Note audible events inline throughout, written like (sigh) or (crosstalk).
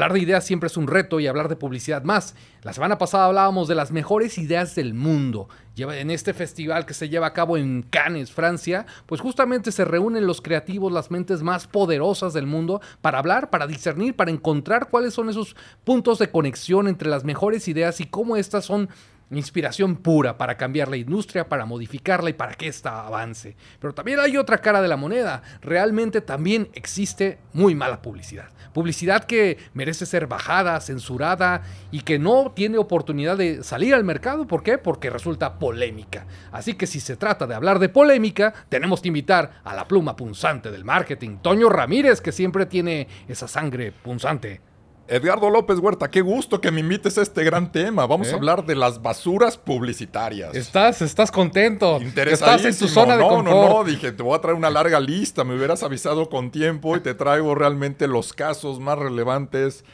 hablar de ideas siempre es un reto y hablar de publicidad más. La semana pasada hablábamos de las mejores ideas del mundo. En este festival que se lleva a cabo en Cannes, Francia, pues justamente se reúnen los creativos, las mentes más poderosas del mundo para hablar, para discernir, para encontrar cuáles son esos puntos de conexión entre las mejores ideas y cómo estas son inspiración pura para cambiar la industria, para modificarla y para que ésta avance. Pero también hay otra cara de la moneda. Realmente también existe muy mala publicidad. Publicidad que merece ser bajada, censurada y que no tiene oportunidad de salir al mercado. ¿Por qué? Porque resulta polémica. Así que si se trata de hablar de polémica, tenemos que invitar a la pluma punzante del marketing, Toño Ramírez, que siempre tiene esa sangre punzante. Edgardo López Huerta, qué gusto que me invites a este gran tema. Vamos a ¿Eh? hablar de las basuras publicitarias. Estás, estás contento. Estás en tu zona de confort. No, no, no, dije, te voy a traer una larga lista. Me hubieras avisado con tiempo y te traigo realmente los casos más relevantes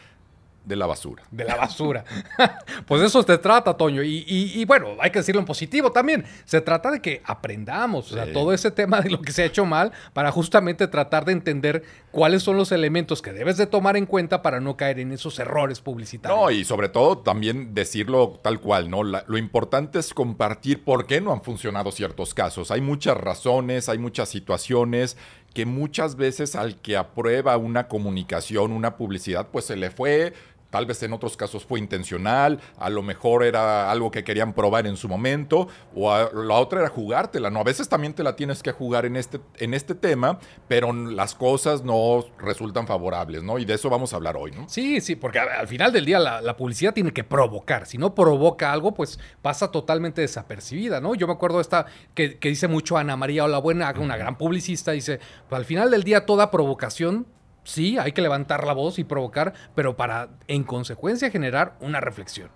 de la basura. De la basura. (laughs) pues eso se trata, Toño. Y, bueno, hay que decirlo en positivo también. Se trata de que aprendamos, o sea, todo ese tema de lo que se ha hecho mal para justamente tratar de entender cuáles son los elementos que debes de tomar en cuenta para no caer en esos errores publicitarios. No, y sobre todo también decirlo tal cual, ¿no? lo importante es compartir por qué no han funcionado ciertos casos. Hay muchas razones, hay muchas situaciones que muchas veces al que aprueba una comunicación, una publicidad, pues se le fue Tal vez en otros casos fue intencional, a lo mejor era algo que querían probar en su momento, o la otra era jugártela, ¿no? A veces también te la tienes que jugar en este, en este tema, pero las cosas no resultan favorables, ¿no? Y de eso vamos a hablar hoy, ¿no? Sí, sí, porque al final del día la, publicidad tiene que provocar. Si no provoca algo, pues pasa totalmente desapercibida, ¿no? Yo me acuerdo esta que, que dice mucho Ana María Olabuena, una gran publicista, dice, pues al final del día toda provocación sí, hay que levantar la voz y provocar, pero para en consecuencia generar una reflexión.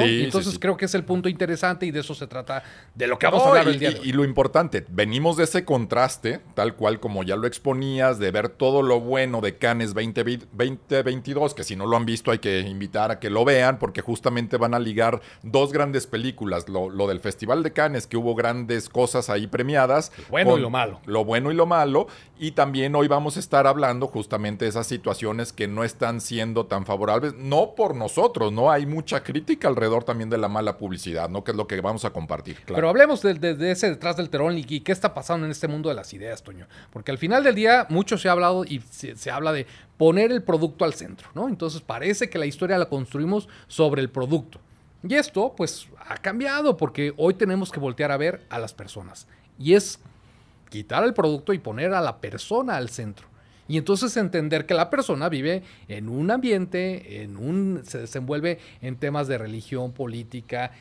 Entonces creo que es el punto interesante y de eso se trata de lo que vamos a hablar el día y, lo importante, venimos de ese contraste, tal cual como ya lo exponías, de ver todo lo bueno de Cannes 2022, que si no lo han visto hay que invitar a que lo vean, porque justamente van a ligar dos grandes películas, lo, del Festival de Cannes, que hubo grandes cosas ahí premiadas. Lo bueno y lo malo. Lo bueno y lo malo, y también hoy vamos a estar hablando justamente de esas situaciones que no están siendo tan favorables, no por nosotros, ¿no? Hay mucha crítica también de la mala publicidad, ¿no? Que es lo que vamos a compartir. Pero hablemos de, ese detrás del terón y qué está pasando en este mundo de las ideas, Toño. Porque al final del día mucho se ha hablado y se, habla de poner el producto al centro, ¿no? Entonces parece que la historia la construimos sobre el producto. Y esto, pues, ha cambiado porque hoy tenemos que voltear a ver a las personas. Y es quitar el producto y poner a la persona al centro. Y entonces entender que la persona vive en un ambiente, en un, se desenvuelve en temas de religión, política,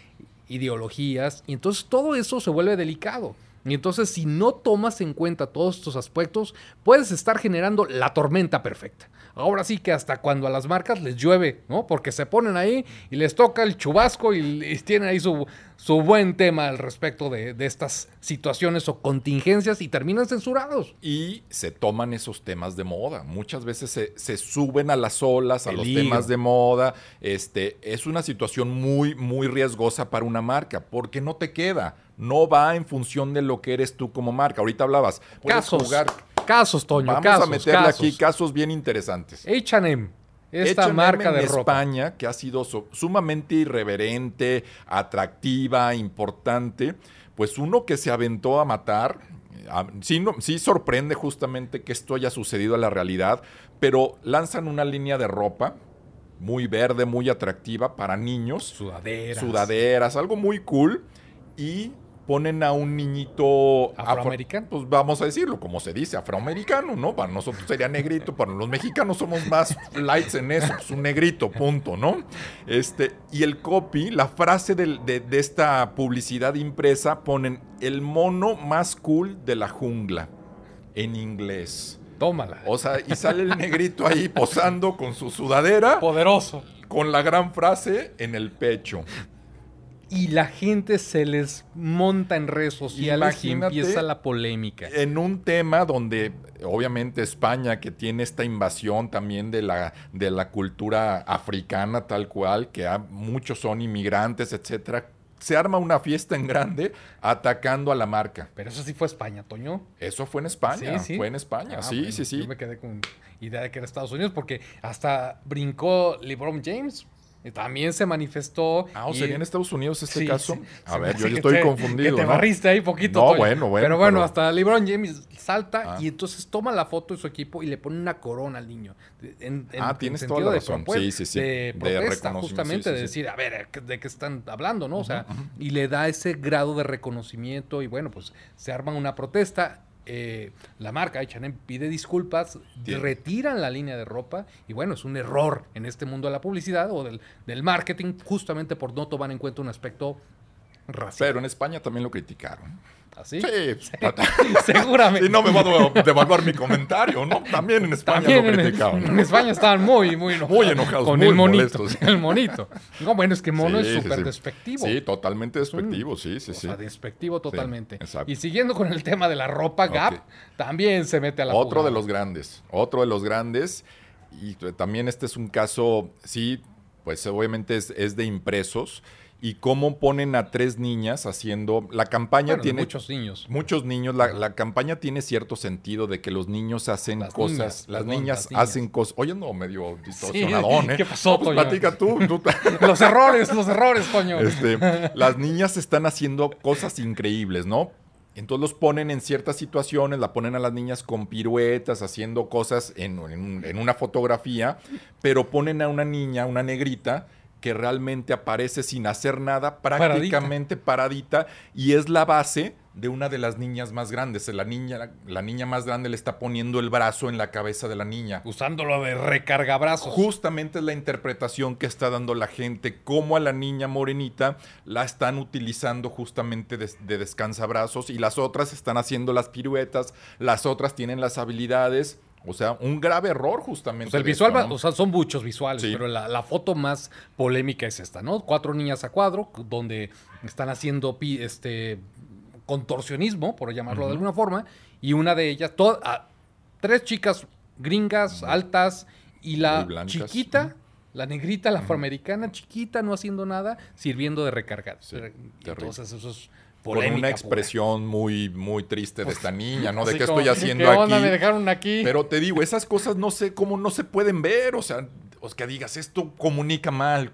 ideologías, y entonces todo eso se vuelve delicado. Y entonces si no tomas en cuenta todos estos aspectos, puedes estar generando la tormenta perfecta. Ahora sí que hasta cuando a las marcas les llueve, ¿no? Porque se ponen ahí y les toca el chubasco y, tienen ahí su, su, buen tema al respecto de, estas situaciones o contingencias y terminan censurados. Y se toman esos temas de moda. Muchas veces se, suben a las olas, a los temas de moda. Este, es una situación muy, muy riesgosa para una marca porque no te queda. No va en función de lo que eres tú como marca. Ahorita hablabas, puedes casos, jugar. Casos, Toño, Vamos a meterle aquí casos bien interesantes. H&M. Esta marca de España, que ha sido sumamente irreverente, atractiva, importante, pues uno que se aventó a matar, sí, no, sí sorprende justamente que esto haya sucedido a la realidad, pero lanzan una línea de ropa muy verde, muy atractiva para niños. Sudaderas. Sudaderas, algo muy cool. Y ponen a un niñito afroamericano, pues vamos a decirlo, como se dice, afroamericano, ¿no? Para nosotros sería negrito, (laughs) para los mexicanos somos más lights en eso, pues un negrito, punto, ¿no? Este, y el copy, la frase de, de esta publicidad impresa, ponen el mono más cool de la jungla, en inglés. Tómala. O sea, y sale el negrito ahí posando con su sudadera. Poderoso. Con la gran frase en el pecho y la gente se les monta en redes sociales y empieza la polémica. En un tema donde obviamente España que tiene esta invasión también de la, de la cultura africana tal cual, que muchos son inmigrantes, etcétera, se arma una fiesta en grande atacando a la marca. Pero eso sí fue España, Toño. Eso fue en España. Sí, sí. Fue en España. Ah, sí, sí, sí. Yo me quedé con idea de que era Estados Unidos porque hasta brincó LeBron James también se manifestó. Ah, o sería en Estados Unidos este caso. a ver, yo estoy confundido. Que te barriste ahí poquito. No, bueno, bueno. Pero bueno, hasta LeBron James salta ah. y entonces toma la foto de su equipo y le pone una corona al niño. En, ah, tienes toda la razón. sí, sí, sí. De protesta, justamente, de decir, a ver, ¿de qué están hablando, no? O sea, y le da ese grado de reconocimiento y bueno, pues se arma una protesta eh, la marca H&M pide disculpas, retiran la línea de ropa y bueno, es un error en este mundo de la publicidad o del, del marketing justamente por no tomar en cuenta un aspecto racial. Pero en España también lo criticaron. ¿Así? Sí, (laughs) seguramente. (laughs) Y no me va a devaluar mi comentario, ¿no? También en España lo criticaban. En, España estaban muy, muy enojados. Muy enojados, con el monito. (laughs) El monito. No, bueno, es que mono es súper despectivo. Sí, totalmente despectivo, sí, sí, sí. Sea, despectivo totalmente. y siguiendo con el tema de la ropa, Gap también se mete a la Otro de los grandes, otro de los grandes. Y también este es un caso, sí, pues obviamente es, es de impresos y cómo ponen a tres niñas haciendo. La campaña tiene. Muchos niños. Muchos niños. La, campaña tiene cierto sentido de que los niños hacen cosas. las niñas hacen cosas. Oye, no, medio distorsionadón, ¿eh? ¿Qué pasó, pues, Platica tú. (laughs) los errores, los errores, Toño. Este, (laughs) las niñas están haciendo cosas increíbles, ¿no? Entonces los ponen en ciertas situaciones, la ponen a las niñas con piruetas, haciendo cosas en, en una fotografía, pero ponen a una niña, una negrita, que realmente aparece sin hacer nada, prácticamente paradita, y es la base de una de las niñas más grandes. La niña, la niña más grande le está poniendo el brazo en la cabeza de la niña. Usándolo de recargabrazos. Justamente es la interpretación que está dando la gente, cómo a la niña morenita la están utilizando justamente de, de descansabrazos y las otras están haciendo las piruetas, las otras tienen las habilidades o sea, un grave error justamente. el visual, o sea, son muchos visuales, pero la, foto más polémica es esta, ¿no? Cuatro niñas a cuadro, donde están haciendo este contorsionismo, por llamarlo de alguna forma, y una de ellas, tres chicas gringas, altas, y la chiquita, la negrita, la afroamericana, chiquita, no haciendo nada, sirviendo de recargar. Entonces, eso es con una expresión muy, muy triste de esta niña, ¿no? De qué estoy haciendo aquí. Me dejaron aquí. Pero te digo, esas cosas no sé cómo no se pueden ver. O sea, o que digas, esto comunica mal.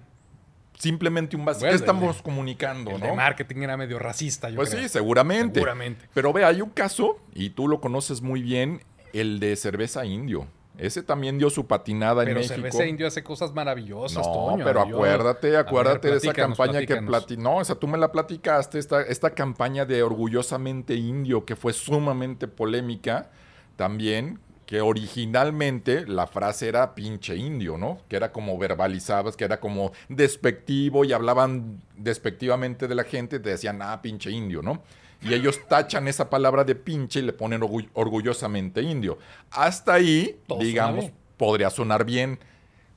Simplemente un básico. ¿Qué estamos comunicando, el no? De marketing era medio racista, yo Pues sí, seguramente. Seguramente. Pero ve, hay un caso, y tú lo conoces muy bien, el de cerveza indio. Ese también dio su patinada en México. Pero Cerveza Indio hace cosas maravillosas, No, pero acuérdate, acuérdate de esa campaña que platicó. No, esa tú me la platicaste, esta, esta campaña de Orgullosamente Indio, que fue sumamente polémica también, que originalmente la frase era pinche indio, ¿no? Que era como verbalizabas, que era como despectivo y hablaban despectivamente de la gente, te decían, ah, pinche indio, ¿no? Y ellos tachan esa palabra de pinche y le ponen orgullosamente indio. Hasta ahí, digamos, podría sonar bien,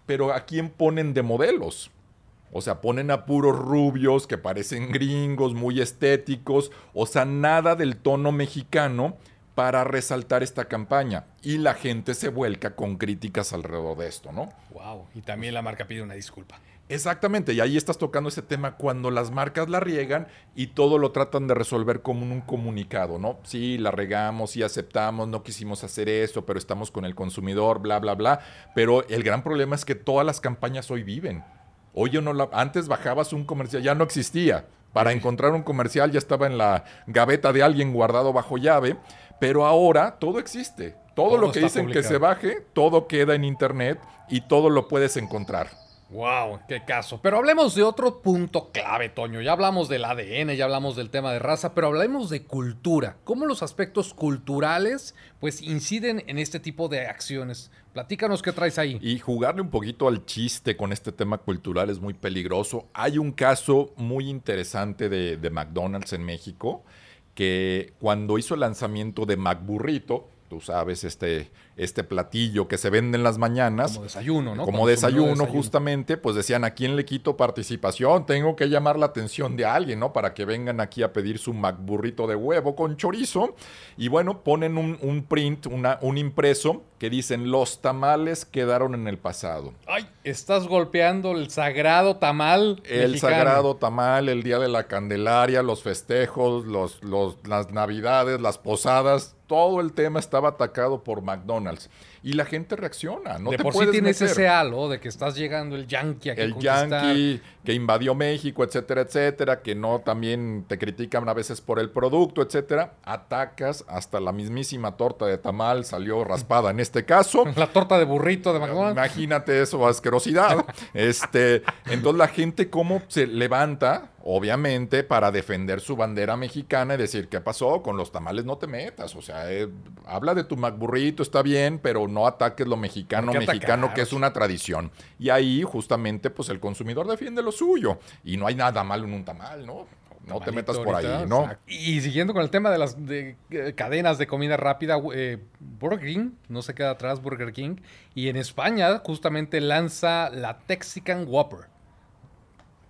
pero ¿a quién ponen de modelos? O sea, ponen a puros rubios que parecen gringos, muy estéticos, o sea, nada del tono mexicano para resaltar esta campaña. Y la gente se vuelca con críticas alrededor de esto, ¿no? Wow, y también la marca pide una disculpa. Exactamente, y ahí estás tocando ese tema cuando las marcas la riegan y todo lo tratan de resolver como un comunicado, ¿no? Sí, la regamos, sí aceptamos, no quisimos hacer eso, pero estamos con el consumidor, bla, bla, bla. Pero el gran problema es que todas las campañas hoy viven. Hoy yo no la, antes bajabas un comercial, ya no existía. Para encontrar un comercial ya estaba en la gaveta de alguien guardado bajo llave, pero ahora todo existe. Todo, todo lo que dicen que se baje, todo queda en internet y todo lo puedes encontrar. Wow, qué caso. Pero hablemos de otro punto clave, Toño. Ya hablamos del ADN, ya hablamos del tema de raza, pero hablemos de cultura. ¿Cómo los aspectos culturales pues inciden en este tipo de acciones? Platícanos qué traes ahí. Y jugarle un poquito al chiste con este tema cultural es muy peligroso. Hay un caso muy interesante de, de McDonald's en México que cuando hizo el lanzamiento de McBurrito, tú sabes, este, este platillo que se vende en las mañanas. Como desayuno, ¿no? Como desayuno, justamente, pues decían, ¿a quién le quito participación? Tengo que llamar la atención de alguien, ¿no? Para que vengan aquí a pedir su McBurrito de huevo con chorizo. Y bueno, ponen un, print, una, un impreso que dicen, los tamales quedaron en el pasado. ¡Ay! Estás golpeando el sagrado tamal. El mexicano. sagrado tamal, el día de la Candelaria, los festejos, los, los, las navidades, las posadas, todo el tema estaba atacado por McDonald's. Y la gente reacciona, no de te por sí tienes meter. ese halo de que estás llegando el yankee a el conquistar. yankee que invadió México, etcétera, etcétera, que no también te critican a veces por el producto, etcétera, atacas hasta la mismísima torta de tamal salió raspada en este caso. (laughs) La torta de burrito de McDonald's. Imagínate eso, asquerosidad. (laughs) este, entonces la gente cómo se levanta, obviamente, para defender su bandera mexicana y decir, ¿qué pasó? Con los tamales no te metas. O sea, eh, habla de tu McBurrito, está bien, pero no ataques lo mexicano, ¿Por qué mexicano, atacar? que es una tradición. Y ahí, justamente, pues el consumidor defiende lo suyo. Y no hay nada malo en un tamal, ¿no? No te metas por ahí, ¿no? Y siguiendo con el tema de las de, eh, cadenas de comida rápida, eh, Burger King no se queda atrás, Burger King. Y en España justamente lanza la Texican Whopper.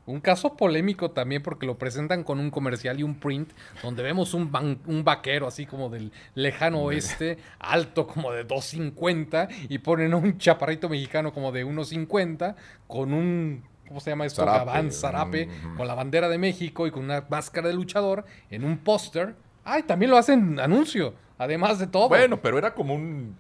Un caso polémico también porque lo presentan con un comercial y un print donde vemos un, ban- un vaquero así como del lejano oeste, alto como de 2.50 y ponen un chaparrito mexicano como de 1.50 con un, ¿cómo se llama esto? Zarape, zarape, con la bandera de México y con una máscara de luchador en un póster. Ay, también lo hacen anuncio, además de todo. Bueno, pero era como un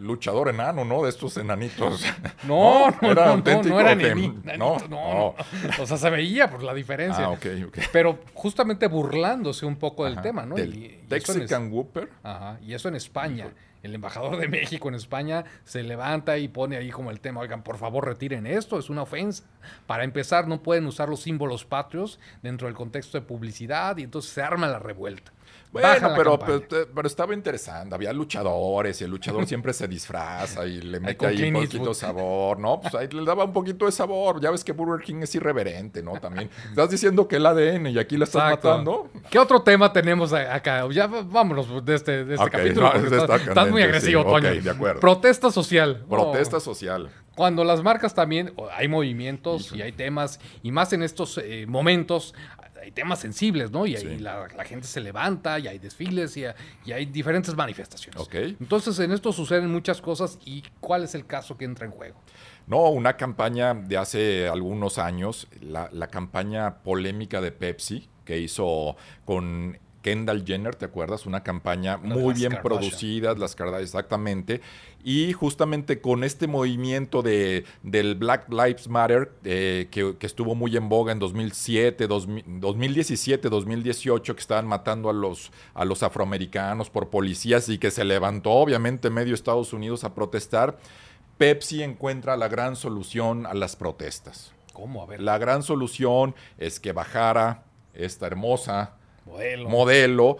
luchador enano, ¿no? De estos enanitos. (laughs) no, no, era no, no, auténtico. no era que- ni- no, no, no. O sea, se veía por la diferencia. Ah, ok, ok. Pero justamente burlándose un poco del Ajá. tema, ¿no? Del Y- Texican Whopper. Ajá, y eso en España. El embajador de México en España se levanta y pone ahí como el tema, oigan, por favor retiren esto, es una ofensa. Para empezar, no pueden usar los símbolos patrios dentro del contexto de publicidad y entonces se arma la revuelta. Bueno, la pero, campaña. pero, pero estaba interesante. Había luchadores y el luchador (laughs) siempre se disfraza y le mete ahí un poquito Eastwood. de sabor, ¿no? Pues ahí le daba un poquito de sabor. Ya ves que Burger King es irreverente, ¿no? También. (laughs) Estás diciendo que el ADN y aquí la estás Exacto. matando. ¿Qué otro tema tenemos acá? Ya vámonos de este, de este capítulo. no, estás, está estás muy agresivo, sí, Toño. de acuerdo. Protesta social. Protesta Oh. social. Cuando las marcas también, hay movimientos y hay temas, y más en estos eh, momentos, hay temas sensibles, ¿no? Y ahí la, la gente se levanta, y hay desfiles, y, y hay diferentes manifestaciones. Ok. Entonces, en esto suceden muchas cosas, ¿y cuál es el caso que entra en juego? No, una campaña de hace algunos años, la, la campaña polémica de Pepsi que hizo con Kendall Jenner, ¿te acuerdas? Una campaña Una muy bien Kardashian. producida, las Kardashian, exactamente. Y justamente con este movimiento de, del Black Lives Matter, eh, que, que estuvo muy en boga en 2007, 2000 2017, 2018, que estaban matando a los, a los afroamericanos por policías y que se levantó obviamente medio Estados Unidos a protestar. Pepsi encuentra la gran solución a las protestas. ¿Cómo? A ver, La gran solución es que bajara esta hermosa modelo. modelo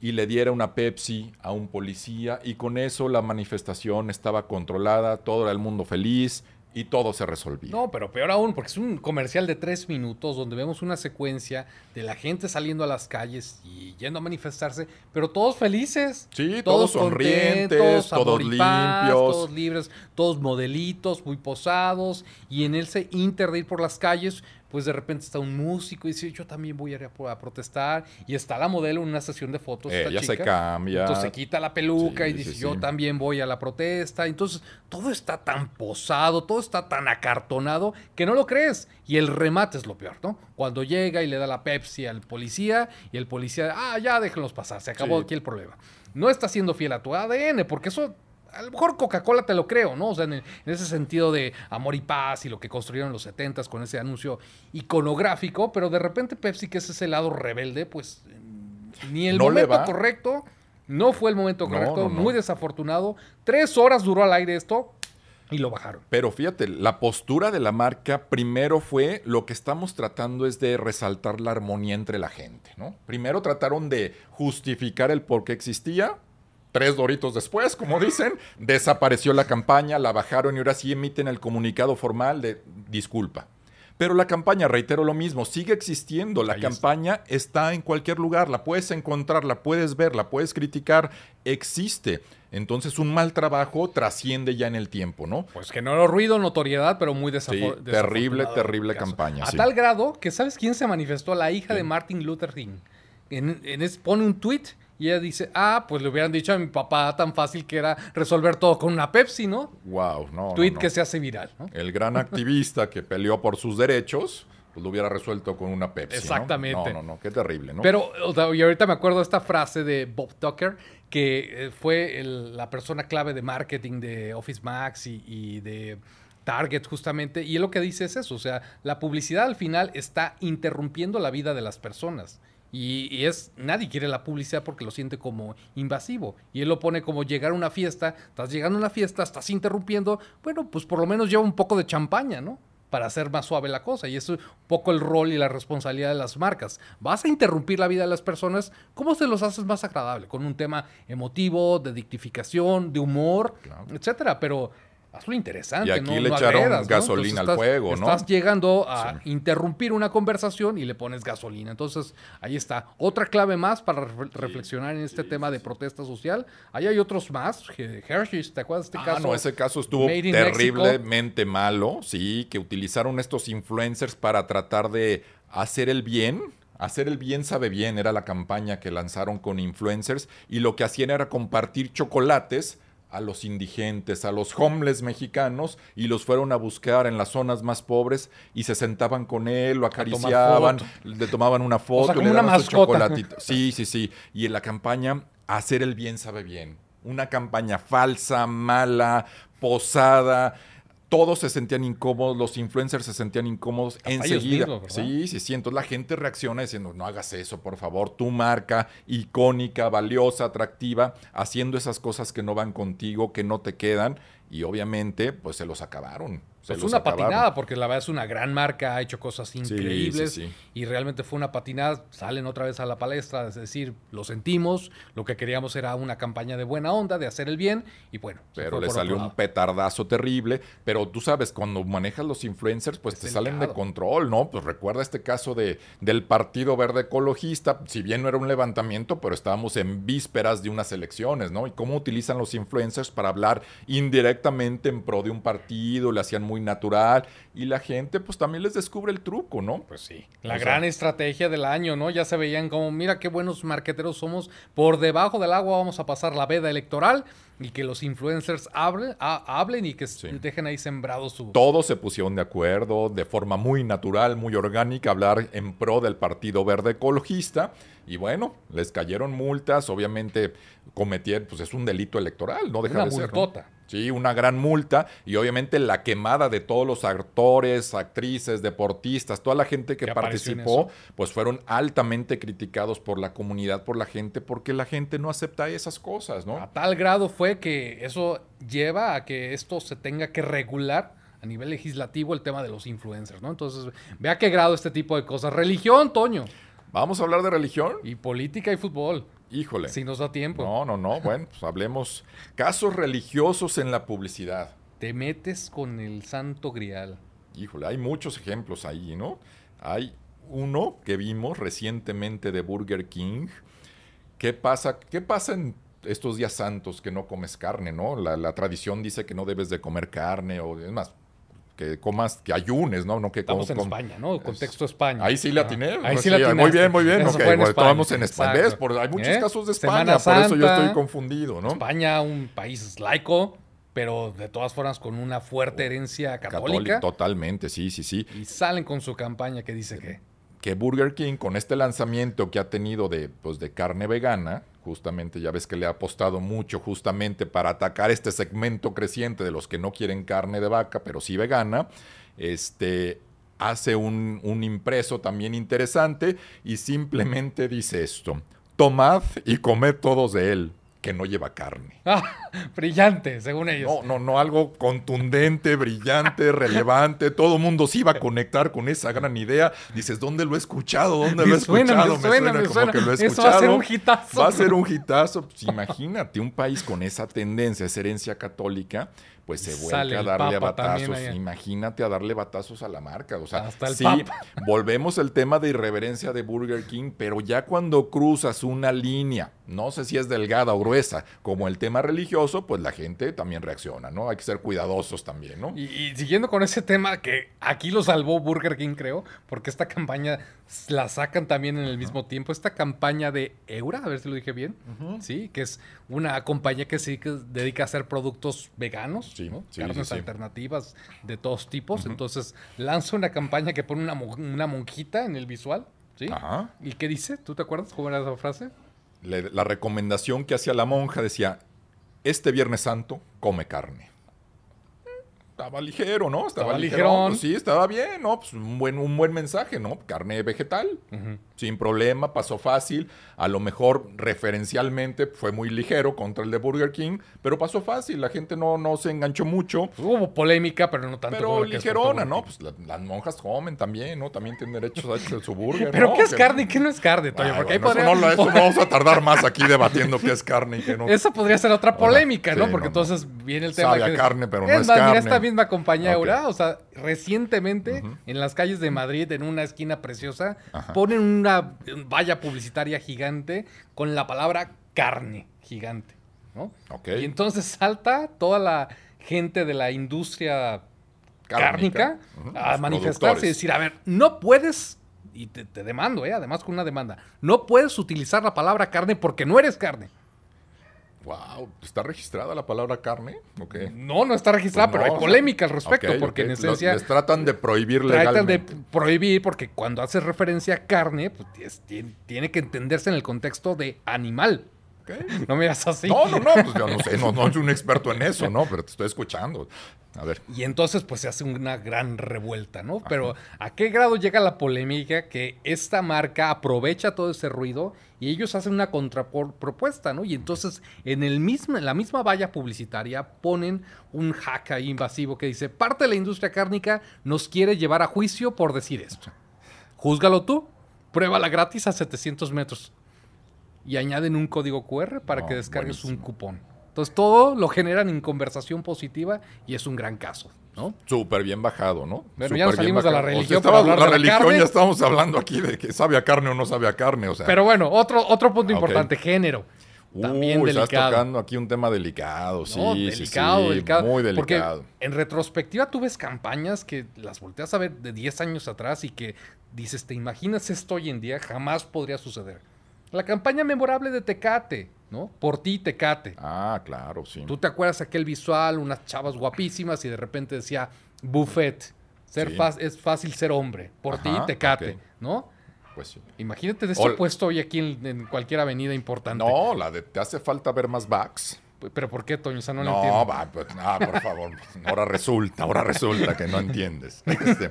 y le diera una Pepsi a un policía y con eso la manifestación estaba controlada, todo era el mundo feliz y todo se resolvía. No, pero peor aún, porque es un comercial de tres minutos donde vemos una secuencia de la gente saliendo a las calles y yendo a manifestarse, pero todos felices. Sí, todos sonrientes, todos paz, limpios. todos libres, todos modelitos, muy posados. Y en ese inter de ir por las calles, pues de repente está un músico y dice, yo también voy a ir a, pro- a protestar. Y está la modelo en una sesión de fotos. esta Ella se chica. cambia. Entonces se quita la peluca Sí, y dice, sí, yo también voy a la protesta. Entonces todo está tan posado, todo está tan acartonado que no lo crees. Y el remate es lo peor, ¿no? Cuando llega y le da la Pepsi al policía y el policía, ah, ya déjenlos pasar, se acabó aquí el problema. No está siendo fiel a tu ADN, porque eso... A lo mejor Coca-Cola te lo creo, ¿no? O sea, en, ese sentido de amor y paz y lo que construyeron en los 70s con ese anuncio iconográfico, pero de repente Pepsi, que es ese lado rebelde, pues mm, ni el No momento correcto, no fue el momento correcto, no, no. muy desafortunado. Tres horas duró al aire esto y lo bajaron. Pero fíjate, la postura de la marca primero fue lo que estamos tratando es de resaltar la armonía entre la gente, ¿no? Primero trataron de justificar el por qué existía. Tres doritos después, como dicen, desapareció la campaña, la bajaron y ahora sí emiten el comunicado formal de disculpa. Pero la campaña, reitero lo mismo, sigue existiendo. La Ahí campaña está en cualquier lugar, la puedes encontrar, la puedes ver, la puedes criticar, existe. Entonces un mal trabajo trasciende ya en el tiempo, ¿no? Pues generó ruido, notoriedad, pero muy Sí, desafor- terrible, desafortunado terrible caso. campaña, A sí. tal grado que, ¿sabes quién se manifestó? La hija de. Martin Luther King. En, en es- pone un tweet Y ella dice, ah, pues le hubieran dicho a mi papá tan fácil que era resolver todo con una Pepsi, ¿no? Wow, no. Tweet no, no. que se hace viral, ¿no? El gran activista que peleó por sus derechos, pues lo hubiera resuelto con una Pepsi. Exactamente. No, no, no, qué terrible, ¿no? Pero, y ahorita me acuerdo de esta frase de Bob Tucker, que eh, fue el- la persona clave de marketing de Office Max y, y de Target justamente, y él lo que dice es eso, o sea, la publicidad al final está interrumpiendo la vida de las personas. Y, y es, nadie quiere la publicidad porque lo siente como invasivo. Y él lo pone como llegar a una fiesta, estás llegando a una fiesta, estás interrumpiendo, bueno, pues por lo menos lleva un poco de champaña, ¿no? Para hacer más suave la cosa. Y eso es un poco el rol y la responsabilidad de las marcas. Vas a interrumpir la vida de las personas, ¿cómo se los haces más agradable? Con un tema emotivo, de dictificación, de humor, Claro. etcétera. Pero hazlo interesante. Y aquí no- le no echaron agredas, ¿no? gasolina Entonces al estás- fuego, ¿no? Estás llegando a Sí. interrumpir una conversación y le pones gasolina. Entonces, ahí está. Otra clave más para re- reflexionar en este tema de protesta social. Ahí hay otros más. He- Hershey's, ¿te acuerdas de este Ah, caso? no, ese caso estuvo terriblemente malo, sí, que utilizaron estos influencers para tratar de hacer el bien. Hacer el bien sabe bien, era la campaña que lanzaron con influencers y lo que hacían era compartir chocolates a los indigentes, a los homeless mexicanos y los fueron a buscar en las zonas más pobres y se sentaban con él, lo acariciaban, le tomaban una foto, sea, como le una daban su mascota. chocolatito. Sí, sí, sí. Y en la campaña, hacer el bien sabe bien. Una campaña falsa, mala, posada. Todos se sentían incómodos, los influencers se sentían incómodos ellos enseguida. sí, sí, sí. Entonces la gente reacciona diciendo, no hagas eso, por favor. Tu marca icónica, valiosa, atractiva, haciendo esas cosas que no van contigo, que no te quedan. Y obviamente, pues se los acabaron. Se Es los una acabaron. patinada, porque la verdad es una gran marca, ha hecho cosas increíbles sí, sí. y realmente fue una patinada. Salen otra vez a la palestra, es decir, lo sentimos, lo que queríamos era una campaña de buena onda, de hacer el bien y bueno. Pero le salió un petardazo terrible. Pero tú sabes, cuando manejas los influencers, pues Es te salen de control, ¿no? Pues recuerda este caso de, del Partido Verde Ecologista. Si bien no era un levantamiento, pero estábamos en vísperas de unas elecciones, ¿no? Y cómo utilizan los influencers para hablar indirectamente en pro de un partido, le hacían muy natural. Y la gente, pues también les descubre el truco, ¿no? Pues sí. La O sea- gran estrategia del año, ¿no? Ya se veían como, mira qué buenos marqueteros somos. Por debajo del agua vamos a pasar la veda electoral y que los influencers hablen, ha- hablen y que Sí. dejen ahí sembrado su... Todos se pusieron de acuerdo de forma muy natural, muy orgánica, hablar en pro del Partido Verde Ecologista. Y bueno, les cayeron multas, obviamente cometieron, pues es un delito electoral, no deja Una de ser. ¿no? Sí, una gran multa y obviamente la quemada de todos los actores, actrices, deportistas, toda la gente que, participó, pues fueron altamente criticados por la comunidad, por la gente, porque la gente no acepta esas cosas, ¿no? A tal grado fue que eso lleva a que esto se tenga que regular a nivel legislativo el tema de los influencers, ¿no? Entonces, ve a qué grado este tipo de cosas. Religión, Toño, Vamos a hablar de religión. y política y fútbol, Híjole. si nos da tiempo. No, no, no. Bueno, pues hablemos casos religiosos en la publicidad. Te metes con el santo grial. Híjole, hay muchos ejemplos ahí, ¿no? Hay uno que vimos recientemente de Burger King. ¿Qué pasa? ¿Qué pasa en estos días santos que no comes carne, no? La, la tradición dice que no debes de comer carne o es más que comas, que ayunes, ¿no? No que Estamos com- en com- España, ¿no? Contexto España. Ahí sí la Ah, atiné. Ahí ¿no? sí la Muy bien, muy bien. Eso ok, fue en en España. ¿Ves? Por- hay muchos ¿Eh? casos de España, por eso yo estoy confundido, ¿no? España, un país laico, pero de todas formas con una fuerte herencia católica. Católico, totalmente, sí, sí, sí. Y salen con su campaña que dice que... Burger King con este lanzamiento que ha tenido de, pues, de carne vegana, justamente ya ves que le ha apostado mucho justamente para atacar este segmento creciente de los que no quieren carne de vaca, pero sí vegana, este hace un, un impreso también interesante y simplemente dice esto, tomad y comed todos de él, que no lleva carne. (laughs) Ah, brillante, según ellos. No, no, no, algo contundente, brillante, (laughs) relevante. Todo el mundo se iba a conectar con esa gran idea. Dices, ¿dónde lo he escuchado? ¿Dónde lo he Me suena, me escuchado? suena, me como suena. que lo he Eso escuchado. va a ser un hitazo. Va a ser un hitazo. Pues imagínate, un país con esa tendencia, esa herencia católica, pues se vuelve a darle batazos. Imagínate a darle batazos a la marca. O sea, Hasta el sí, Papa. volvemos al tema de irreverencia de Burger King, pero ya cuando cruzas una línea, no sé si es delgada o gruesa, como el tema religioso, pues la gente también reacciona, ¿no? Hay que ser cuidadosos también, ¿no? Y, y siguiendo con ese tema que aquí lo salvó Burger King, creo, porque esta campaña la sacan también en el mismo tiempo. Esta campaña de Eura, a ver si lo dije bien, sí, que es una compañía que que dedica a hacer productos veganos, Sí, ¿no? sí, carnes sí, alternativas de todos tipos. Entonces lanza una campaña que pone una, mo- una monjita en el visual, ¿sí? ¿Y qué dice? ¿Tú te acuerdas cómo era esa frase? Le- la recomendación que hacía la monja decía, este Viernes Santo come carne. Estaba ligero, ¿no? Estaba, ligerón. Pues sí, estaba bien, ¿no? Pues un buen, un buen mensaje, ¿no? Carne vegetal, sin problema, pasó fácil. A lo mejor referencialmente fue muy ligero contra el de Burger King, pero pasó fácil. La gente no, no se enganchó mucho. Hubo polémica, pero no tanto. Pero como ligerona, ¿no? Pues la- las monjas comen también, ¿no? También tienen derechos a hacer su burger. ¿Pero ¿no? qué es carne y qué no es carne, Toño? Ay, Porque ahí bueno, podría... eso, no, lo- eso (laughs) no vamos a tardar más aquí debatiendo qué es carne y qué no. Esa podría ser otra polémica, ¿no? sí, Porque entonces viene el tema Sabe a que... carne, pero no es más, mira, carne. esta misma compañía Ok. Eura, o sea, recientemente en las calles de Madrid, en una esquina preciosa, Ajá. ponen una valla publicitaria gigante con la palabra carne gigante, ¿no? Y entonces salta toda la gente de la industria cárnica, a los manifestarse y decir, a ver, no puedes, y te, te demando, ¿eh? además con una demanda, no puedes utilizar la palabra carne porque no eres carne. Wow, ¿está registrada la palabra carne? No, no está registrada, Pues pero hay polémica al respecto, porque en esencia Les tratan de prohibir tratan de legalmente. prohibir, porque cuando haces referencia a carne, pues es- tiene, tiene que entenderse en el contexto de animal. Ok. No miras así. No, no, no, pues yo no sé, no, no soy un experto en eso, ¿no? Pero te estoy escuchando. A ver. Y entonces pues se hace una gran revuelta, ¿no? Pero ¿a qué grado llega la polémica que esta marca aprovecha todo ese ruido y ellos hacen una contrapropuesta, ¿no? Y entonces en, el mismo, en la misma valla publicitaria ponen un hack ahí invasivo que dice, parte de la industria cárnica nos quiere llevar a juicio por decir esto. Júzgalo tú, pruébala gratis a 700 metros. Y añaden un código QR para que descargues un cupón. Entonces todo lo generan en conversación positiva y es un gran caso, ¿no? Súper bien bajado, ¿no? Bueno, ya nos salimos de la bajado. O sea, religión estaba- para hablar la de la religión carne. ya estamos hablando aquí de que sabe a carne o no sabe a carne, o sea. Pero bueno, otro, otro punto Ah, importante, género. También Uy, estás delicado. tocando aquí un tema delicado, sí, No, sí, delicado, sí, delicado. muy Porque delicado. en retrospectiva tú ves campañas que las volteas a ver de 10 años atrás y que dices, ¿te imaginas esto hoy en día? Jamás podría suceder. La campaña memorable de Tecate, ¿no? Por ti, Tecate. Ah, claro, sí. Tú te acuerdas aquel visual, unas chavas guapísimas y de repente decía, buffet, ser Sí. fa- es fácil ser hombre, por ti, Tecate. ¿no? Pues sí. Imagínate de esto Ol- puesto hoy aquí en, en cualquier avenida importante. No, la de te hace falta ver más backs. ¿Pero por qué, Toño? O sea, no, lo No, entiendo. va, pues, no, por favor. Ahora resulta, ahora resulta que no entiendes. (laughs) Este,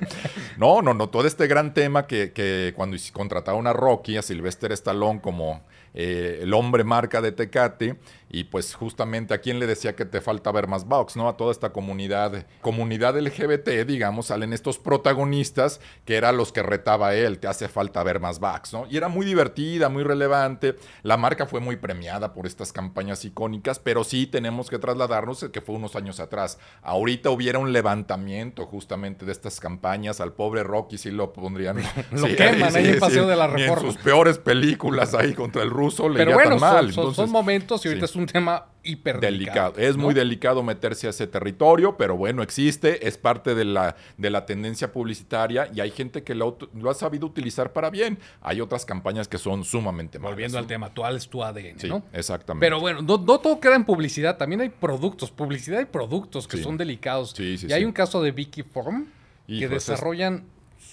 no, no, no. Todo este gran tema que, que cuando contrataron a Rocky, a Sylvester Stallone como eh, el hombre marca de Tecate, y pues justamente a quién le decía que te falta ver más box, ¿no? A toda esta comunidad, comunidad LGBT, digamos, salen estos protagonistas que eran los que retaba él, te hace falta ver más box, ¿no? Y era muy divertida, muy relevante. La marca fue muy premiada por estas campañas icónicas, pero sí tenemos que trasladarnos que fue unos años atrás. Ahorita hubiera un levantamiento justamente de estas campañas, al pobre Rocky sí lo pondrían. (laughs) Lo sí, queman ahí en Paseo de la Reforma. en sus peores películas ahí contra el ruso le Pero bueno, mal. son, son- Entonces, son momentos y ahorita sí. es un tema hiper delicado. delicado. Es muy delicado meterse a ese territorio, pero bueno, existe, es parte de la, de la tendencia publicitaria y hay gente que lo, ha sabido utilizar para bien. Hay otras campañas que son sumamente malas. Volviendo al tema, ¿cuál es tu ADN? Sí, ¿no? exactamente. Pero bueno, no, no todo queda en publicidad, también hay productos, publicidad y productos que Sí. son delicados. Sí, sí, y hay un caso de Vicky Form que Hijo, ese es- desarrollan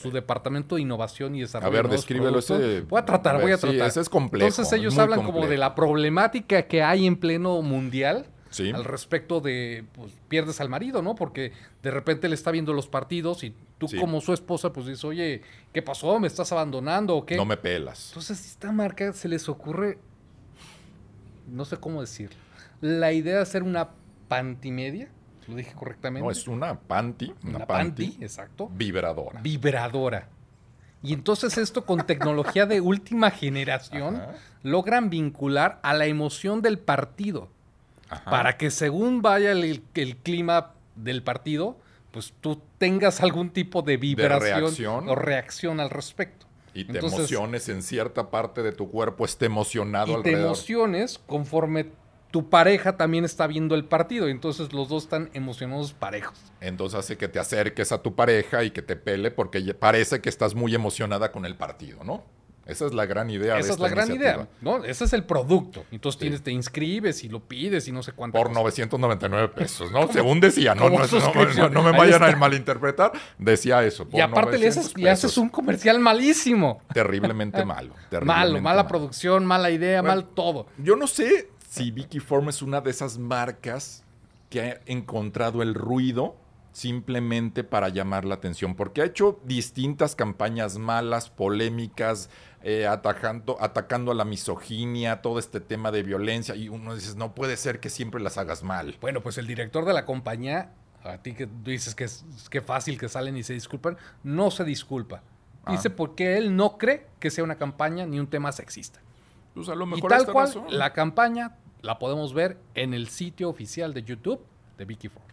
su departamento de innovación y desarrollo. A ver, de nuevos descríbelo ese- Voy a tratar, a voy a sí, tratar. ese es complejo, Entonces es ellos hablan como de la problemática que hay en pleno mundial Sí. al respecto de pues, pierdes al marido, ¿no? Porque de repente le está viendo los partidos y tú Sí. como su esposa pues dices, oye, ¿qué pasó? ¿Me estás abandonando o qué? No me pelas. Entonces, esta marca se les ocurre, no sé cómo decir, la idea de hacer una pantimedia, lo dije correctamente. No, es una panty, una, una panty, panty, exacto, vibradora. vibradora. Y entonces esto con tecnología de última generación Ajá. logran vincular a la emoción del partido Ajá. para que según vaya el, el clima del partido, pues tú tengas algún tipo de vibración o reacción al respecto. Y te emociones en cierta parte de tu cuerpo, esté emocionado y te emociones conforme tu pareja también está viendo el partido. Entonces los dos están emocionados parejos. Entonces hace que te acerques a tu pareja y que te pele porque parece que estás muy emocionada con el partido, ¿no? Esa es la gran idea. Esa es la gran idea, ¿no? Ese es el producto. Entonces tienes, te inscribes y lo pides y no sé cuánto. Por 999 pesos, ¿no? (laughs) Según decía, no, no, me vayan a malinterpretar, decía eso. y aparte le haces, un comercial malísimo. Terriblemente (laughs) malo. malo, mala producción, mala idea, mal todo. Yo no sé si Vicky Form es una de esas marcas que ha encontrado el ruido simplemente para llamar la atención, porque ha hecho distintas campañas malas, polémicas, eh, atacando, atacando a la misoginia, todo este tema de violencia, y uno dice, no puede ser que siempre las hagas mal. Bueno, pues el director de la compañía, a ti que dices que es que fácil que salen y se disculpan, no se disculpa. Ah. Dice porque él no cree que sea una campaña ni un tema sexista. Pues a lo mejor y tal cual, la campaña la podemos ver en el sitio oficial de YouTube de Vicky Ford.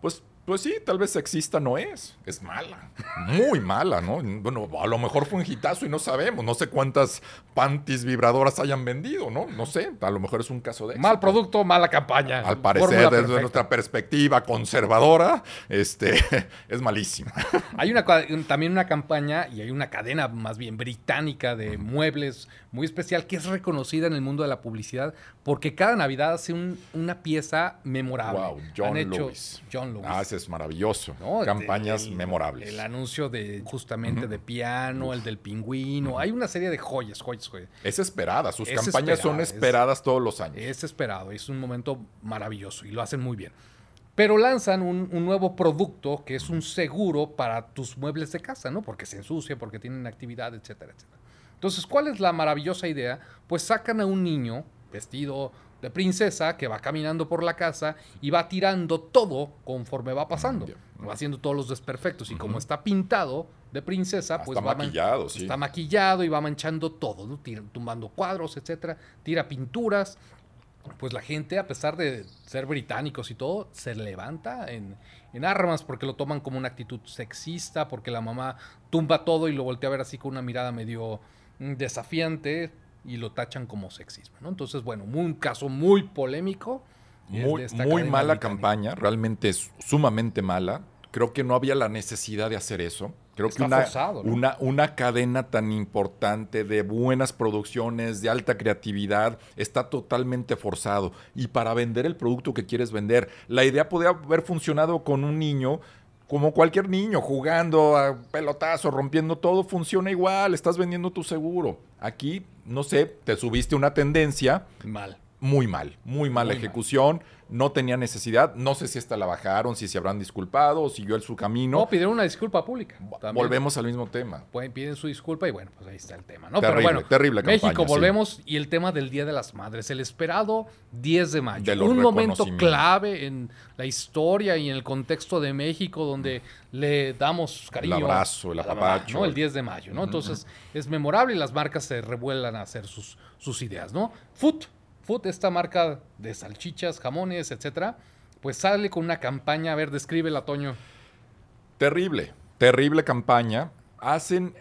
Pues pues sí, tal vez sexista no es. Es mala. Muy mala, ¿no? Bueno, a lo mejor fue un hitazo y no sabemos. No sé cuántas panties vibradoras hayan vendido, ¿no? No sé. A lo mejor es un caso de. Mal producto, mala campaña. Al parecer, desde nuestra perspectiva conservadora, este, (laughs) es malísima. Hay una, también una campaña y hay una cadena más bien británica de muebles muy especial que es reconocida en el mundo de la publicidad porque cada Navidad hace una pieza memorable. Wow, John Lewis. John Lewis. Ah, es maravilloso. Campañas memorables. El anuncio de justamente de piano, el del pingüino. Hay una serie de joyas, joyas, joyas. Es esperada. Sus campañas son esperadas todos los años. Es esperado. Es un momento maravilloso y lo hacen muy bien. Pero lanzan un, un, nuevo producto que es un seguro para tus muebles de casa, ¿no? Porque se ensucia, porque tienen actividad, etcétera, etcétera. Entonces, ¿cuál es la maravillosa idea? Pues sacan a un niño vestido de princesa que va caminando por la casa y va tirando todo conforme va pasando. Va haciendo todos los desperfectos. Y como está pintado de princesa, ah, pues está maquillado, sí. Está maquillado y va manchando todo, ¿no? tumbando cuadros, etcétera, tira pinturas. Pues la gente, a pesar de ser británicos y todo, se levanta en, en armas porque lo toman como una actitud sexista, porque la mamá tumba todo y lo voltea a ver así con una mirada medio desafiante y lo tachan como sexismo. ¿no? Entonces, bueno, un caso muy polémico. Muy, muy mala campaña, realmente es sumamente mala. Creo que no había la necesidad de hacer eso. Creo que una, una, una, cadena tan importante de buenas producciones, de alta creatividad, está totalmente forzado. Y para vender el producto que quieres vender, la idea podría haber funcionado con un niño como cualquier niño, jugando a pelotazo, rompiendo todo, funciona igual, estás vendiendo tu seguro. Aquí, no sé, te subiste una tendencia. Mal. Muy mal, muy mala ejecución no tenía necesidad. No sé si esta la bajaron, si se habrán disculpado o siguió el su camino. No, pidieron una disculpa pública. Volvemos al mismo tema. Pueden, piden su disculpa y bueno, pues ahí está el tema, ¿no? Terrible, Pero bueno, terrible México, volvemos y el tema del Día de las Madres, el esperado 10 de mayo. Un momento clave en la historia y en el contexto de México donde le damos cariño. El abrazo, el apapacho. ¿no? El 10 de mayo, ¿no? Entonces es memorable y las marcas se revuelan a hacer sus, sus ideas, ¿no? Foot Food, esta marca de salchichas, jamones, etcétera, pues sale con una campaña. A ver, describe el Toño. Terrible, terrible campaña. Hacen,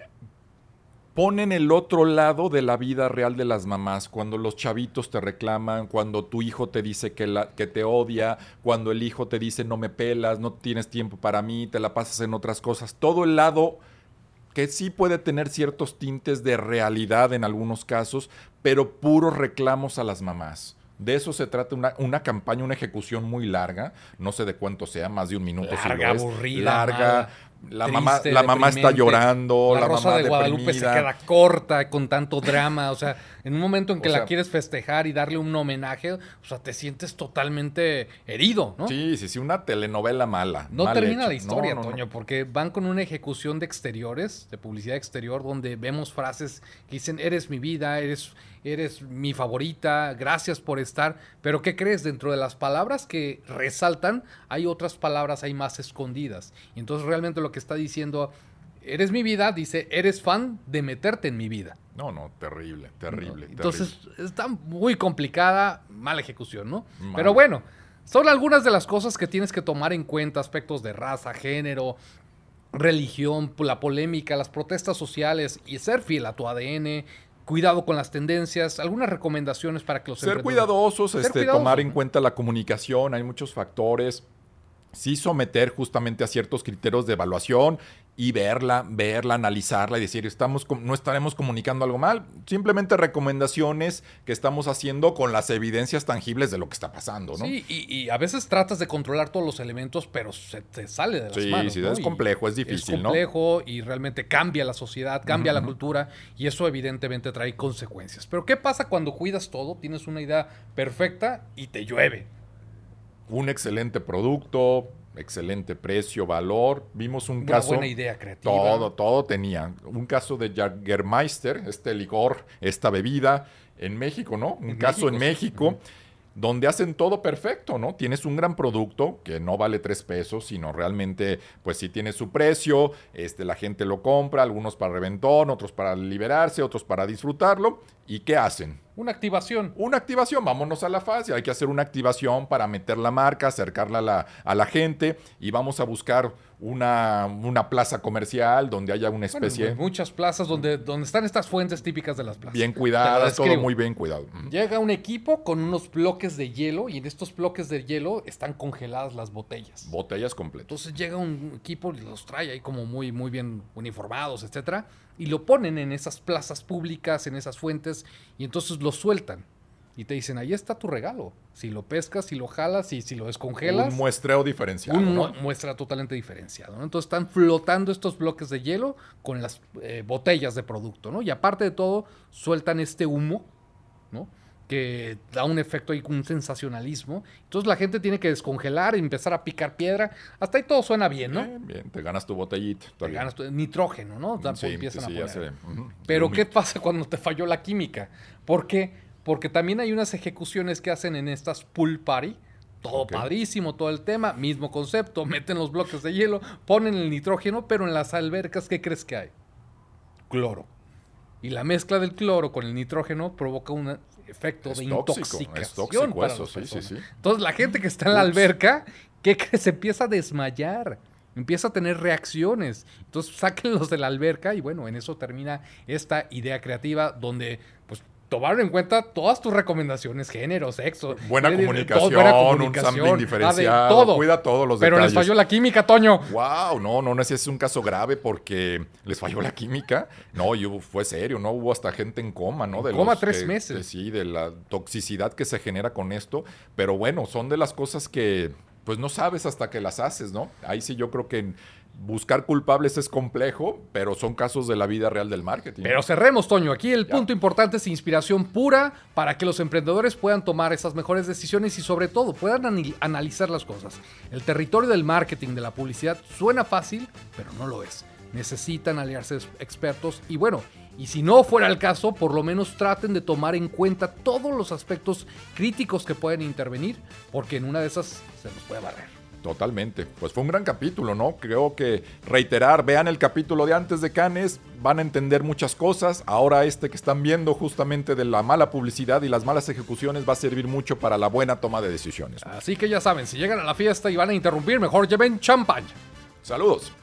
ponen el otro lado de la vida real de las mamás. Cuando los chavitos te reclaman, cuando tu hijo te dice que, la, que te odia, cuando el hijo te dice no me pelas, no tienes tiempo para mí, te la pasas en otras cosas. Todo el lado que sí puede tener ciertos tintes de realidad en algunos casos, pero puros reclamos a las mamás. De eso se trata una, una campaña, una ejecución muy larga, no sé de cuánto sea, más de un minuto. Larga, aburrida. Larga, la mamá, la mamá está llorando, la, Rosa de Guadalupe se queda corta con tanto drama, o sea, en un momento en que la quieres festejar y darle un homenaje, o sea, te sientes totalmente herido, ¿no? Sí, sí, sí, una telenovela mala. No termina la historia, Toño, porque van con una ejecución de exteriores, de publicidad exterior, donde vemos frases que dicen, eres mi vida, eres eres mi favorita, gracias por estar. Pero ¿qué crees? Dentro de las palabras que resaltan, hay otras palabras ahí más escondidas. Y entonces realmente lo que está diciendo, eres mi vida, dice, eres fan de meterte en mi vida. No, no, terrible, terrible. Entonces está muy complicada, mala ejecución, ¿no? Pero bueno, Son algunas de las cosas que tienes que tomar en cuenta, aspectos de raza, género, religión, la polémica, las protestas sociales y ser fiel a tu ADN, cuidado con las tendencias, algunas recomendaciones para que los Ser cuidadosos, este, tomar en cuenta la comunicación, hay muchos factores. Sí someter justamente a ciertos criterios de evaluación y verla, verla, analizarla y decir, estamos, no estaremos comunicando algo mal, simplemente recomendaciones que estamos haciendo con las evidencias tangibles de lo que está pasando, ¿no? Sí, y, a veces tratas de controlar todos los elementos, pero se te sale de las manos. Sí, sí, es complejo, es difícil, ¿no? Es complejo y realmente cambia la sociedad, cambia la cultura y eso evidentemente trae consecuencias. Pero ¿qué pasa cuando cuidas todo, tienes una idea perfecta y te llueve? un excelente producto, excelente precio, valor. Vimos un Una caso. buena idea creativa. Todo, todo tenía. Un caso de Jagermeister, este licor, esta bebida en México, ¿no? Un caso en México. donde hacen todo perfecto, ¿no? Tienes un gran producto que no vale tres pesos, sino realmente, pues sí tiene su precio, este, la gente lo compra, algunos para reventón, otros para liberarse, otros para disfrutarlo. ¿Y qué hacen? Una activación. Una activación, vámonos a la fase. Hay que hacer una activación para meter la marca, acercarla a la, a la gente y vamos a buscar una, una, plaza comercial donde haya una especie. Bueno, muchas plazas donde, donde están estas fuentes típicas de las plazas. Bien cuidadas, todo muy bien cuidado. Llega un equipo con unos bloques de hielo y en estos bloques de hielo están congeladas las botellas. Botellas completas. Entonces llega un equipo y los trae ahí como muy, muy bien uniformados, etcétera y lo ponen en esas plazas públicas, en esas fuentes, y entonces lo sueltan. Y te dicen, ahí está tu regalo. Si lo pescas, si lo jalas y si lo descongelas. Un muestreo diferenciado. Un muestra totalmente diferenciado. Entonces están flotando estos bloques de hielo con las eh, botellas de producto, ¿no? Y aparte de todo, sueltan este humo, ¿no? Que da un efecto ahí, un sensacionalismo. Entonces la gente tiene que descongelar, y empezar a picar piedra. Hasta ahí todo suena bien, ¿no? Bien, bien. Te ganas tu botellita. Te ganas tu nitrógeno, ¿no? Sí, empiezan a poner. Pero ¿qué pasa cuando te falló la química? ¿Por qué? Porque también hay unas ejecuciones que hacen en estas pool party. Todo padrísimo, todo el tema, mismo concepto, (laughs) meten los bloques de hielo, ponen el nitrógeno, pero en las albercas, ¿qué crees que hay? Cloro. Y la mezcla del cloro con el nitrógeno provoca un efecto de intoxicación. Es tóxico eso, sí, sí, sí. Entonces la gente que está en la alberca, ¿qué (laughs) Se empieza a desmayar. Empieza a tener reacciones. Entonces (laughs) sáquenlos de la alberca y bueno, en eso termina esta idea creativa donde pues tomar en cuenta todas tus recomendaciones, género, sexo. Buena, comunicación, un sampling diferenciado, todo. cuida todos los Pero les falló la química, Toño. Wow, no, no, no, ese es un caso grave porque les falló la química. No, y fue serio, ¿no? Hubo hasta gente en coma, ¿no? De coma tres meses. sí, de la toxicidad que se genera con esto. Pero bueno, son de las cosas que pues no sabes hasta que las haces, ¿no? Ahí sí yo creo que buscar culpables es complejo, pero son casos de la vida real del marketing. Pero cerremos, Toño. Aquí el punto importante es inspiración pura para que los emprendedores puedan tomar esas mejores decisiones y sobre todo puedan analizar las cosas. El territorio del marketing, de la publicidad, suena fácil, pero no lo es. Necesitan aliarse expertos y bueno, y si no fuera el caso, por lo menos traten de tomar en cuenta todos los aspectos críticos que pueden intervenir, porque en una de esas se nos puede barrer. Totalmente. Pues fue un gran capítulo, ¿no? Creo que reiterar, vean el capítulo de antes de Canes, van a entender muchas cosas. Ahora este que están viendo justamente de la mala publicidad y las malas ejecuciones va a servir mucho para la buena toma de decisiones. Así que ya saben, si llegan a la fiesta y van a interrumpir, mejor lleven champaña. Saludos.